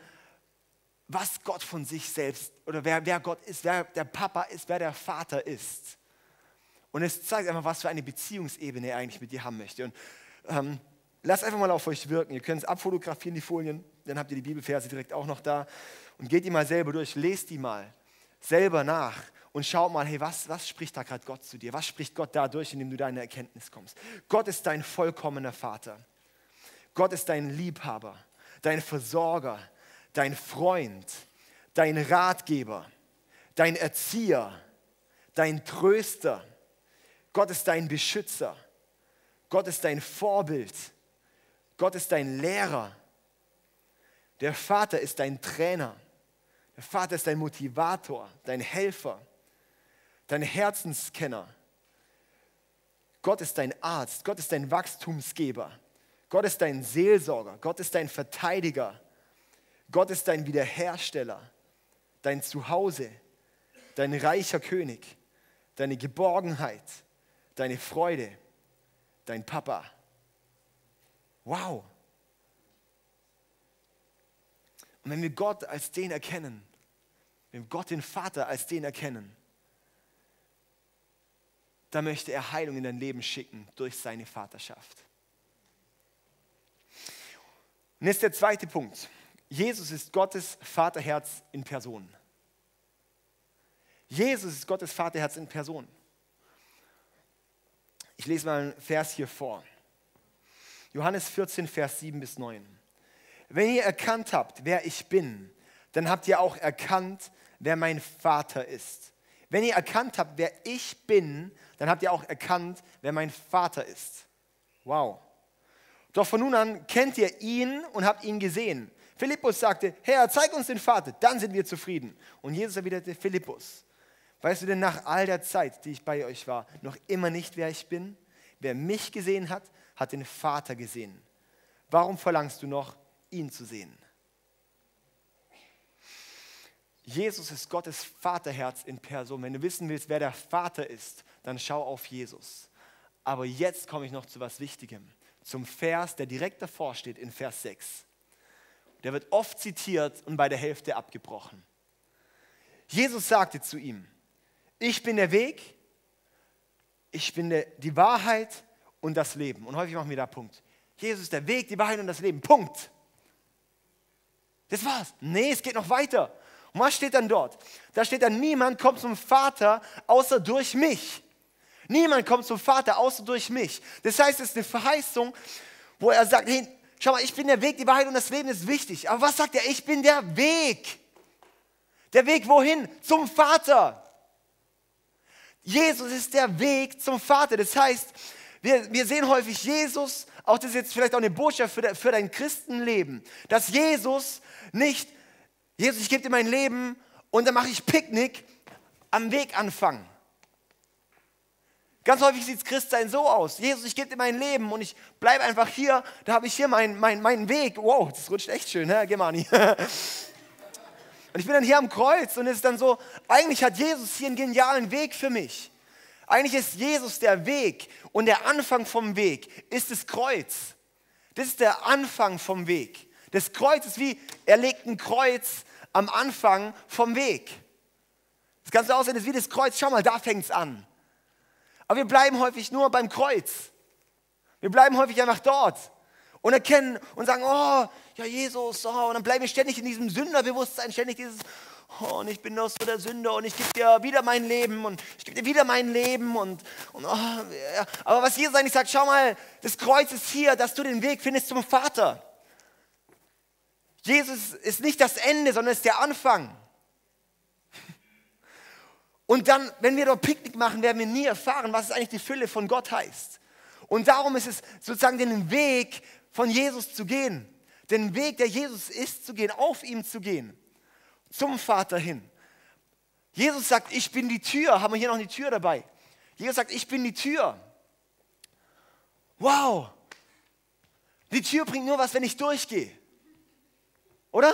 S1: was Gott von sich selbst oder wer, wer Gott ist, wer der Papa ist, wer der Vater ist. Und es zeigt einfach, was für eine Beziehungsebene er eigentlich mit dir haben möchte. Und ähm, lasst einfach mal auf euch wirken. Ihr könnt es abfotografieren, die Folien, dann habt ihr die Bibelverse direkt auch noch da. Und geht die mal selber durch, lest die mal selber nach und schaut mal, hey, was, was spricht da gerade Gott zu dir? Was spricht Gott dadurch, indem du deine Erkenntnis kommst? Gott ist dein vollkommener Vater. Gott ist dein Liebhaber, dein Versorger, dein Freund, dein Ratgeber, dein Erzieher, dein Tröster. Gott ist dein Beschützer. Gott ist dein Vorbild. Gott ist dein Lehrer. Der Vater ist dein Trainer. Der Vater ist dein Motivator, dein Helfer, dein Herzenskenner. Gott ist dein Arzt. Gott ist dein Wachstumsgeber. Gott ist dein Seelsorger, Gott ist dein Verteidiger, Gott ist dein Wiederhersteller, dein Zuhause, dein reicher König, deine Geborgenheit, deine Freude, dein Papa. Wow. Und wenn wir Gott als den erkennen, wenn wir Gott den Vater als den erkennen, dann möchte er Heilung in dein Leben schicken durch seine Vaterschaft. Und jetzt der zweite Punkt. Jesus ist Gottes Vaterherz in Person. Jesus ist Gottes Vaterherz in Person. Ich lese mal einen Vers hier vor. Johannes 14, Vers 7 bis 9. Wenn ihr erkannt habt, wer ich bin, dann habt ihr auch erkannt, wer mein Vater ist. Wenn ihr erkannt habt, wer ich bin, dann habt ihr auch erkannt, wer mein Vater ist. Wow. Doch von nun an kennt ihr ihn und habt ihn gesehen. Philippus sagte, Herr, zeig uns den Vater, dann sind wir zufrieden. Und Jesus erwiderte, Philippus, weißt du denn nach all der Zeit, die ich bei euch war, noch immer nicht, wer ich bin? Wer mich gesehen hat, hat den Vater gesehen. Warum verlangst du noch, ihn zu sehen? Jesus ist Gottes Vaterherz in Person. Wenn du wissen willst, wer der Vater ist, dann schau auf Jesus. Aber jetzt komme ich noch zu was Wichtigem, zum Vers, der direkt davor steht in Vers 6. Der wird oft zitiert und bei der Hälfte abgebrochen. Jesus sagte zu ihm, ich bin der Weg, ich bin der, die Wahrheit und das Leben. Und häufig machen wir da Punkt. Jesus ist der Weg, die Wahrheit und das Leben. Punkt. Das war's. Nee, es geht noch weiter. Und was steht dann dort? Da steht dann, niemand kommt zum Vater außer durch mich. Niemand kommt zum Vater außer durch mich. Das heißt, es ist eine Verheißung, wo er sagt, hey, schau mal, ich bin der Weg, die Wahrheit und das Leben ist wichtig. Aber was sagt er? Ich bin der Weg. Der Weg wohin? Zum Vater. Jesus ist der Weg zum Vater. Das heißt, wir, wir sehen häufig Jesus, auch das ist jetzt vielleicht auch eine Botschaft für, für dein Christenleben, dass Jesus nicht Jesus, ich gebe dir mein Leben und dann mache ich Picknick am Weg anfangen. Ganz häufig sieht Christsein so aus. Jesus, ich gebe dir mein Leben und ich bleibe einfach hier. Da habe ich hier meinen mein, mein Weg. Wow, das rutscht echt schön, ne, Gemani? Und ich bin dann hier am Kreuz und es ist dann so, eigentlich hat Jesus hier einen genialen Weg für mich. Eigentlich ist Jesus der Weg und der Anfang vom Weg ist das Kreuz. Das ist der Anfang vom Weg. Das Kreuz ist wie, er legt ein Kreuz am Anfang vom Weg. Das ganze Aussehen ist wie das Kreuz. Schau mal, da fängt es an. Aber wir bleiben häufig nur beim Kreuz. Wir bleiben häufig einfach dort und erkennen und sagen, oh, ja Jesus, oh, und dann bleiben wir ständig in diesem Sünderbewusstsein, ständig dieses, oh, und ich bin doch so der Sünder und ich gebe dir wieder mein Leben und ich gebe dir wieder mein Leben und, und oh, ja. aber was Jesus eigentlich sagt, schau mal, das Kreuz ist hier, dass du den Weg findest zum Vater. Jesus ist nicht das Ende, sondern ist der Anfang. Und dann, wenn wir dort Picknick machen, werden wir nie erfahren, was es eigentlich die Fülle von Gott heißt. Und darum ist es sozusagen den Weg von Jesus zu gehen. Den Weg, der Jesus ist, zu gehen, auf ihm zu gehen. Zum Vater hin. Jesus sagt, ich bin die Tür. Haben wir hier noch die Tür dabei? Jesus sagt, ich bin die Tür. Wow. Die Tür bringt nur was, wenn ich durchgehe. Oder?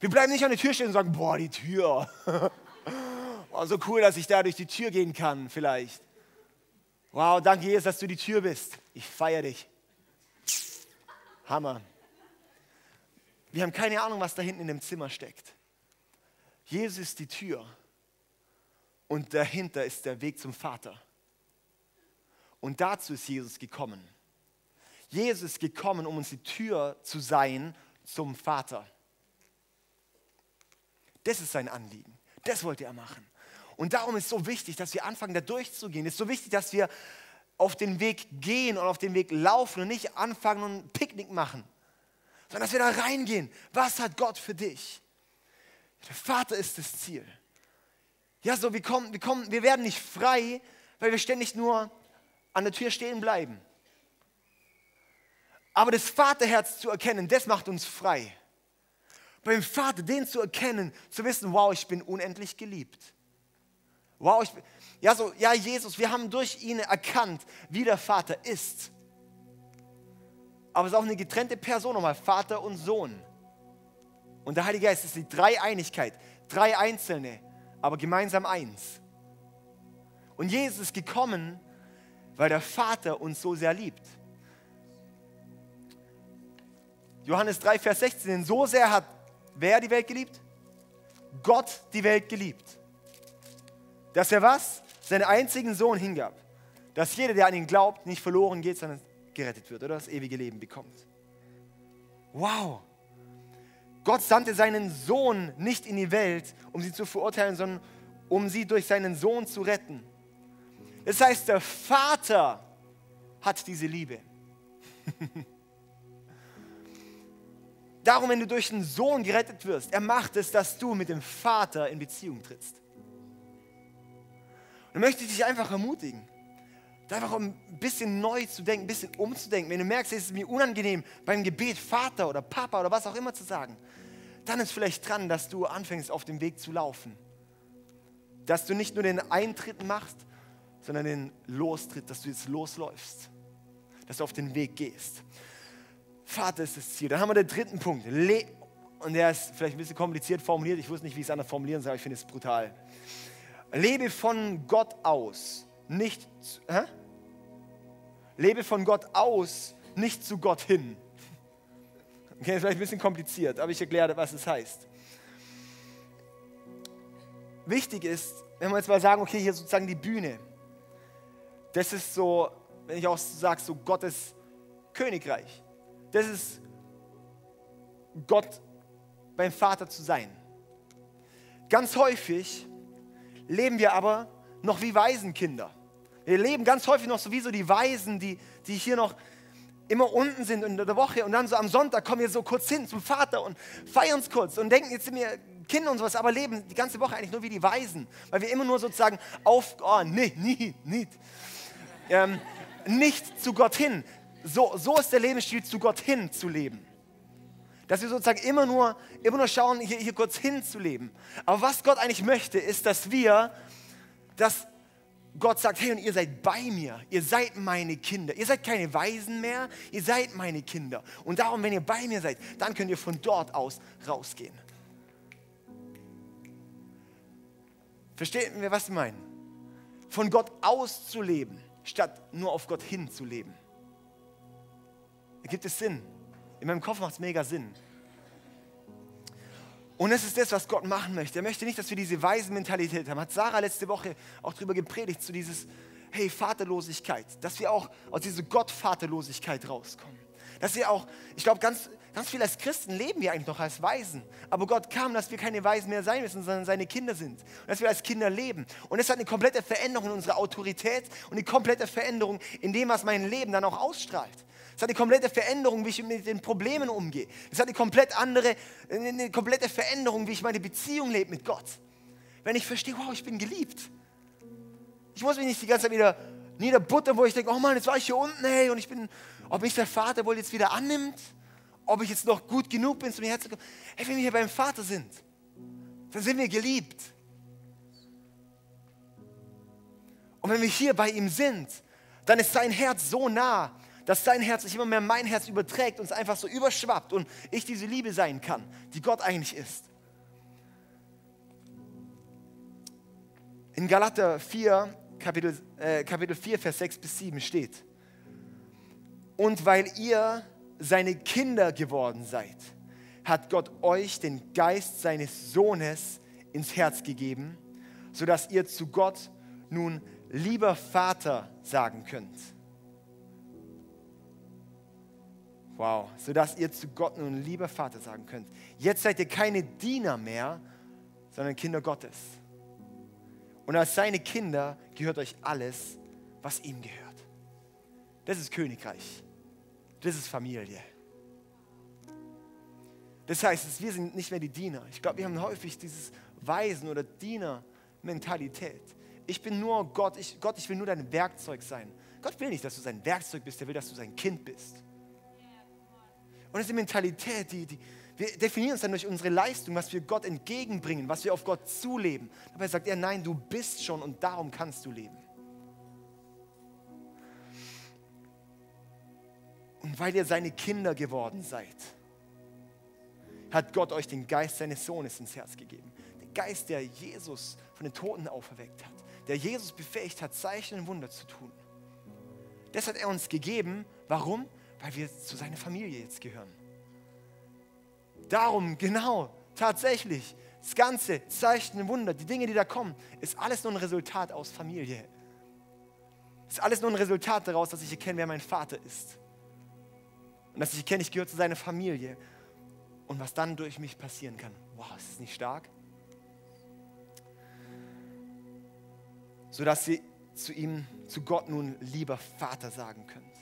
S1: Wir bleiben nicht an der Tür stehen und sagen, boah, die Tür. oh, so cool, dass ich da durch die Tür gehen kann, vielleicht. Wow, danke Jesus, dass du die Tür bist. Ich feiere dich. Hammer. Wir haben keine Ahnung, was da hinten in dem Zimmer steckt. Jesus ist die Tür und dahinter ist der Weg zum Vater. Und dazu ist Jesus gekommen. Jesus ist gekommen, um uns die Tür zu sein zum Vater. Das ist sein Anliegen. Das wollte er machen. Und darum ist es so wichtig, dass wir anfangen, da durchzugehen. Es ist so wichtig, dass wir auf den Weg gehen und auf den Weg laufen und nicht anfangen und ein Picknick machen, sondern dass wir da reingehen. Was hat Gott für dich? Der Vater ist das Ziel. Ja, so, wir, kommen, wir, kommen, wir werden nicht frei, weil wir ständig nur an der Tür stehen bleiben. Aber das Vaterherz zu erkennen, das macht uns frei. Beim Vater, den zu erkennen, zu wissen, wow, ich bin unendlich geliebt. Wow, ich bin, ja, so, ja, Jesus, wir haben durch ihn erkannt, wie der Vater ist. Aber es ist auch eine getrennte Person nochmal, Vater und Sohn. Und der Heilige Geist ist die Dreieinigkeit, drei Einzelne, aber gemeinsam eins. Und Jesus ist gekommen, weil der Vater uns so sehr liebt. Johannes 3, Vers 16, denn so sehr hat wer die Welt geliebt? Gott die Welt geliebt. Dass er was? Seinen einzigen Sohn hingab. Dass jeder, der an ihn glaubt, nicht verloren geht, sondern gerettet wird oder das ewige Leben bekommt. Wow! Gott sandte seinen Sohn nicht in die Welt, um sie zu verurteilen, sondern um sie durch seinen Sohn zu retten. Das heißt, der Vater hat diese Liebe. Darum, wenn du durch den Sohn gerettet wirst, er macht es, dass du mit dem Vater in Beziehung trittst. Und möchte ich dich einfach ermutigen, einfach ein bisschen neu zu denken, ein bisschen umzudenken. Wenn du merkst, es ist mir unangenehm, beim Gebet Vater oder Papa oder was auch immer zu sagen, dann ist vielleicht dran, dass du anfängst, auf dem Weg zu laufen. Dass du nicht nur den Eintritt machst, sondern den Lostritt, dass du jetzt losläufst. Dass du auf den Weg gehst. Vater ist das Ziel. Dann haben wir den dritten Punkt. Le und der ist vielleicht ein bisschen kompliziert formuliert. Ich wusste nicht, wie ich es anders formulieren soll, aber ich finde es brutal. Lebe von Gott aus, nicht. Hä? Lebe von Gott aus, nicht zu Gott hin. Okay, ist vielleicht ein bisschen kompliziert, aber ich erkläre, was es heißt. Wichtig ist, wenn wir jetzt mal sagen, okay, hier sozusagen die Bühne. Das ist so, wenn ich auch sage, so Gottes Königreich das ist Gott beim Vater zu sein. Ganz häufig leben wir aber noch wie Waisenkinder. Wir leben ganz häufig noch so wie so die Waisen, die, die hier noch immer unten sind in der Woche und dann so am Sonntag kommen wir so kurz hin zum Vater und feiern uns kurz und denken, jetzt sind wir Kinder und sowas, aber leben die ganze Woche eigentlich nur wie die Waisen, weil wir immer nur sozusagen auf, oh nee, nie, nicht, ähm, nicht zu Gott hin so, so ist der Lebensstil, zu Gott hin zu leben. Dass wir sozusagen immer nur, immer nur schauen, hier, hier kurz hinzuleben. Aber was Gott eigentlich möchte, ist, dass wir, dass Gott sagt, hey, und ihr seid bei mir, ihr seid meine Kinder, ihr seid keine Waisen mehr, ihr seid meine Kinder. Und darum, wenn ihr bei mir seid, dann könnt ihr von dort aus rausgehen. Verstehen wir, was ich meine? Von Gott aus zu leben, statt nur auf Gott hin zu leben gibt es Sinn. In meinem Kopf macht es mega Sinn. Und das ist das, was Gott machen möchte. Er möchte nicht, dass wir diese weise Mentalität haben. Hat Sarah letzte Woche auch darüber gepredigt, zu dieses, hey, Vaterlosigkeit. Dass wir auch aus dieser Gottvaterlosigkeit rauskommen. Dass wir auch, ich glaube, ganz, ganz viel als Christen leben wir eigentlich noch als Weisen. Aber Gott kam, dass wir keine Weisen mehr sein müssen, sondern seine Kinder sind. Und dass wir als Kinder leben. Und es hat eine komplette Veränderung in unserer Autorität und eine komplette Veränderung in dem, was mein Leben dann auch ausstrahlt. Es hat eine komplette Veränderung, wie ich mit den Problemen umgehe. Es hat eine komplett andere, eine komplette Veränderung, wie ich meine Beziehung lebe mit Gott. Wenn ich verstehe, wow, ich bin geliebt. Ich muss mich nicht die ganze Zeit wieder niederbuttern, wo ich denke, oh Mann, jetzt war ich hier unten, hey, und ich bin, ob mich der Vater wohl jetzt wieder annimmt, ob ich jetzt noch gut genug bin, zu mir herzukommen. Hey, wenn wir hier beim Vater sind, dann sind wir geliebt. Und wenn wir hier bei ihm sind, dann ist sein Herz so nah, dass sein Herz sich immer mehr mein Herz überträgt und es einfach so überschwappt und ich diese Liebe sein kann, die Gott eigentlich ist. In Galater 4, Kapitel, äh, Kapitel 4, Vers 6 bis 7 steht, und weil ihr seine Kinder geworden seid, hat Gott euch den Geist seines Sohnes ins Herz gegeben, sodass ihr zu Gott nun lieber Vater sagen könnt. Wow, sodass ihr zu Gott nun lieber Vater sagen könnt. Jetzt seid ihr keine Diener mehr, sondern Kinder Gottes. Und als seine Kinder gehört euch alles, was ihm gehört. Das ist Königreich. Das ist Familie. Das heißt, wir sind nicht mehr die Diener. Ich glaube, wir haben häufig dieses Weisen- oder Diener-Mentalität. Ich bin nur Gott ich, Gott, ich will nur dein Werkzeug sein. Gott will nicht, dass du sein Werkzeug bist, er will, dass du sein Kind bist. Und das ist die Mentalität, die, die, wir definieren uns dann durch unsere Leistung, was wir Gott entgegenbringen, was wir auf Gott zuleben. Dabei sagt er, nein, du bist schon und darum kannst du leben. Und weil ihr seine Kinder geworden seid, hat Gott euch den Geist seines Sohnes ins Herz gegeben. Den Geist, der Jesus von den Toten auferweckt hat, der Jesus befähigt hat, Zeichen und Wunder zu tun. Das hat er uns gegeben. Warum? Weil wir zu seiner Familie jetzt gehören. Darum, genau, tatsächlich, das ganze Zeichen, Wunder, die Dinge, die da kommen, ist alles nur ein Resultat aus Familie. Ist alles nur ein Resultat daraus, dass ich erkenne, wer mein Vater ist. Und dass ich erkenne, ich gehöre zu seiner Familie. Und was dann durch mich passieren kann. Wow, ist das nicht stark? Sodass sie zu ihm, zu Gott nun lieber Vater sagen könnt.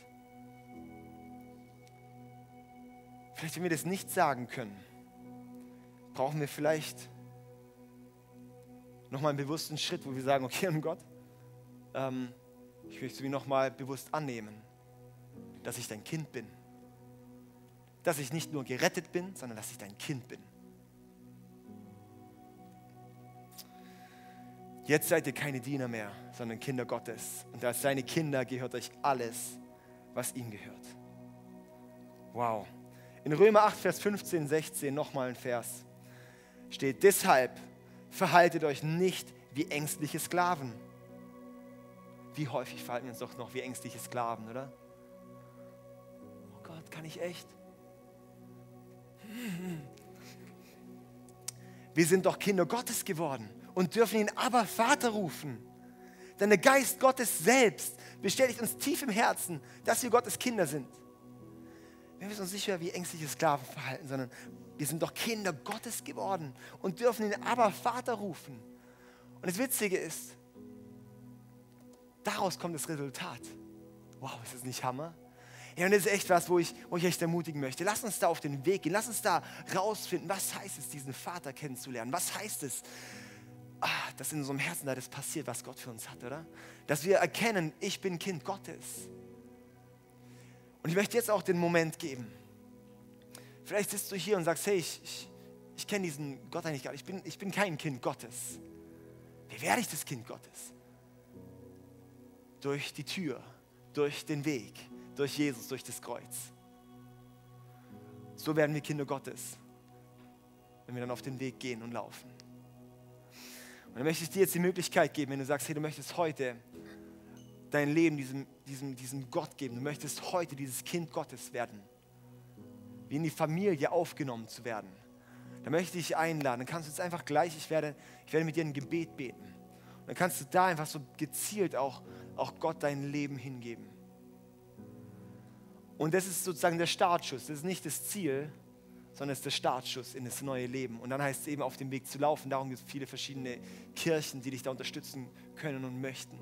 S1: Vielleicht, wenn wir das nicht sagen können, brauchen wir vielleicht nochmal einen bewussten Schritt, wo wir sagen, okay, und Gott, ähm, ich möchte mich nochmal bewusst annehmen, dass ich dein Kind bin. Dass ich nicht nur gerettet bin, sondern dass ich dein Kind bin. Jetzt seid ihr keine Diener mehr, sondern Kinder Gottes. Und als seine Kinder gehört euch alles, was ihm gehört. Wow. In Römer 8, Vers 15, 16 nochmal ein Vers steht, deshalb verhaltet euch nicht wie ängstliche Sklaven. Wie häufig verhalten wir uns doch noch wie ängstliche Sklaven, oder? Oh Gott, kann ich echt? Wir sind doch Kinder Gottes geworden und dürfen ihn aber Vater rufen. Denn der Geist Gottes selbst bestätigt uns tief im Herzen, dass wir Gottes Kinder sind. Wir müssen uns nicht mehr wie ängstliche Sklaven verhalten, sondern wir sind doch Kinder Gottes geworden und dürfen ihn aber Vater rufen. Und das Witzige ist, daraus kommt das Resultat. Wow, ist das nicht Hammer? Ja, und das ist echt was, wo ich, wo ich echt ermutigen möchte. Lass uns da auf den Weg gehen. Lass uns da rausfinden, was heißt es, diesen Vater kennenzulernen? Was heißt es, ah, dass in unserem Herzen da das passiert, was Gott für uns hat, oder? Dass wir erkennen, ich bin Kind Gottes. Und ich möchte jetzt auch den Moment geben. Vielleicht sitzt du hier und sagst, hey, ich, ich, ich kenne diesen Gott eigentlich gar nicht. Ich bin, ich bin kein Kind Gottes. Wie werde ich das Kind Gottes? Durch die Tür, durch den Weg, durch Jesus, durch das Kreuz. So werden wir Kinder Gottes, wenn wir dann auf den Weg gehen und laufen. Und dann möchte ich dir jetzt die Möglichkeit geben, wenn du sagst, hey, du möchtest heute dein Leben diesem, diesem, diesem Gott geben, du möchtest heute dieses Kind Gottes werden, wie in die Familie aufgenommen zu werden, dann möchte ich einladen. Dann kannst du jetzt einfach gleich, ich werde, ich werde mit dir ein Gebet beten. Und dann kannst du da einfach so gezielt auch, auch Gott dein Leben hingeben. Und das ist sozusagen der Startschuss. Das ist nicht das Ziel, sondern es ist der Startschuss in das neue Leben. Und dann heißt es eben, auf dem Weg zu laufen. Darum gibt es viele verschiedene Kirchen, die dich da unterstützen können und möchten.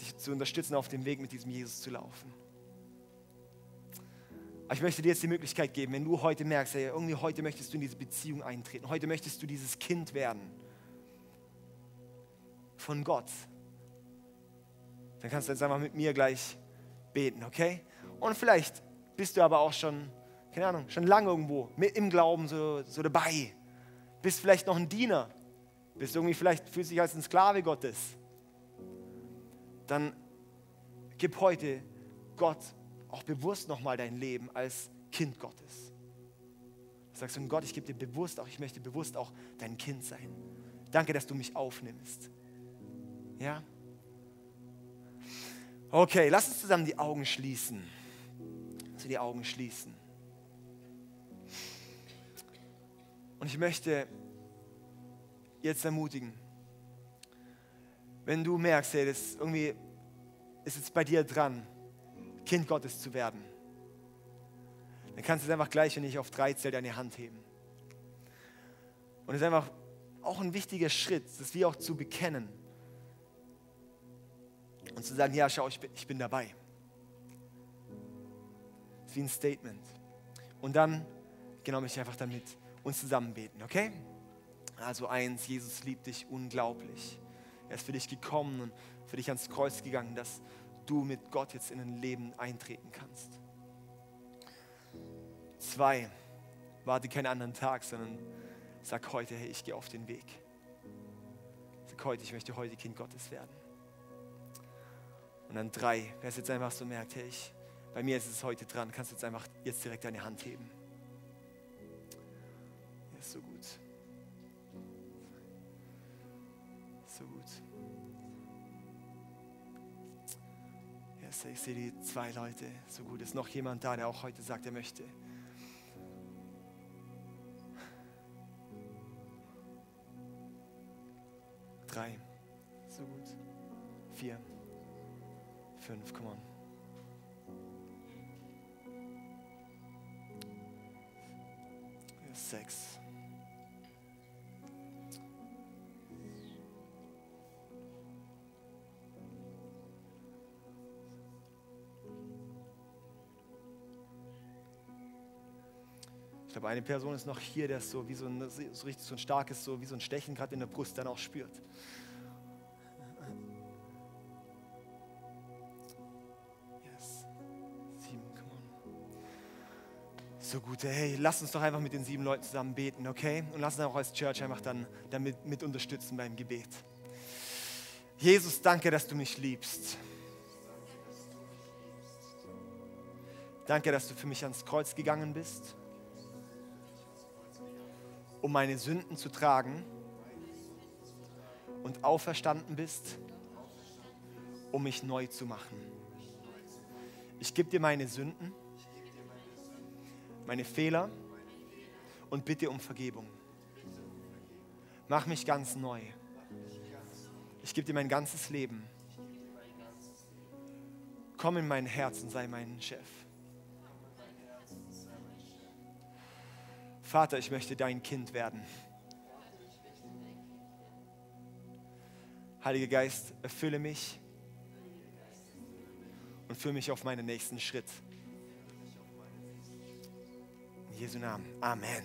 S1: Dich zu unterstützen, auf dem Weg mit diesem Jesus zu laufen. Aber ich möchte dir jetzt die Möglichkeit geben, wenn du heute merkst, ey, irgendwie heute möchtest du in diese Beziehung eintreten, heute möchtest du dieses Kind werden von Gott, dann kannst du jetzt einfach mit mir gleich beten, okay? Und vielleicht bist du aber auch schon keine Ahnung, schon lange irgendwo mit im Glauben so, so dabei. Bist vielleicht noch ein Diener. Bist irgendwie vielleicht, fühlst dich als ein Sklave Gottes. Dann gib heute Gott auch bewusst nochmal dein Leben als Kind Gottes. Sagst du, Gott, ich gebe dir bewusst auch, ich möchte bewusst auch dein Kind sein. Danke, dass du mich aufnimmst. Ja? Okay, lass uns zusammen die Augen schließen. Also die Augen schließen. Und ich möchte jetzt ermutigen, wenn du merkst, hey, das irgendwie ist jetzt bei dir dran, Kind Gottes zu werden, dann kannst du es einfach gleich, wenn ich auf drei zähle, deine Hand heben. Und es ist einfach auch ein wichtiger Schritt, das wie auch zu bekennen und zu sagen, ja, schau, ich bin, ich bin dabei. Das ist wie ein Statement. Und dann genau mich einfach damit und zusammen beten, okay? Also eins, Jesus liebt dich unglaublich. Er ist für dich gekommen und für dich ans Kreuz gegangen, dass du mit Gott jetzt in ein Leben eintreten kannst. Zwei, warte keinen anderen Tag, sondern sag heute, hey, ich gehe auf den Weg. Sag heute, ich möchte heute Kind Gottes werden. Und dann drei, wer es jetzt einfach so merkt, hey, ich, bei mir ist es heute dran, kannst du jetzt einfach jetzt direkt deine Hand heben. ist so gut. Gut. Yes, ich sehe die zwei Leute. So gut. Ist noch jemand da, der auch heute sagt, er möchte. Drei. So gut. Vier. Fünf. Come on. Sechs. Ich glaube, eine Person ist noch hier, der so wie so ein, so richtig so ein starkes, so wie so ein Stechen gerade in der Brust dann auch spürt. Yes. Sieben, come on. So gut, hey, lass uns doch einfach mit den sieben Leuten zusammen beten, okay? Und lass uns auch als Church einfach dann damit mit unterstützen beim Gebet. Jesus, danke, dass du mich liebst. Danke, dass du für mich ans Kreuz gegangen bist, um meine Sünden zu tragen und auferstanden bist, um mich neu zu machen. Ich gebe dir meine Sünden, meine Fehler und bitte um Vergebung. Mach mich ganz neu. Ich gebe dir mein ganzes Leben. Komm in mein Herz und sei mein Chef. Vater, ich möchte dein Kind werden. Heiliger Geist, erfülle mich und führe mich auf meinen nächsten Schritt. In Jesu Namen. Amen.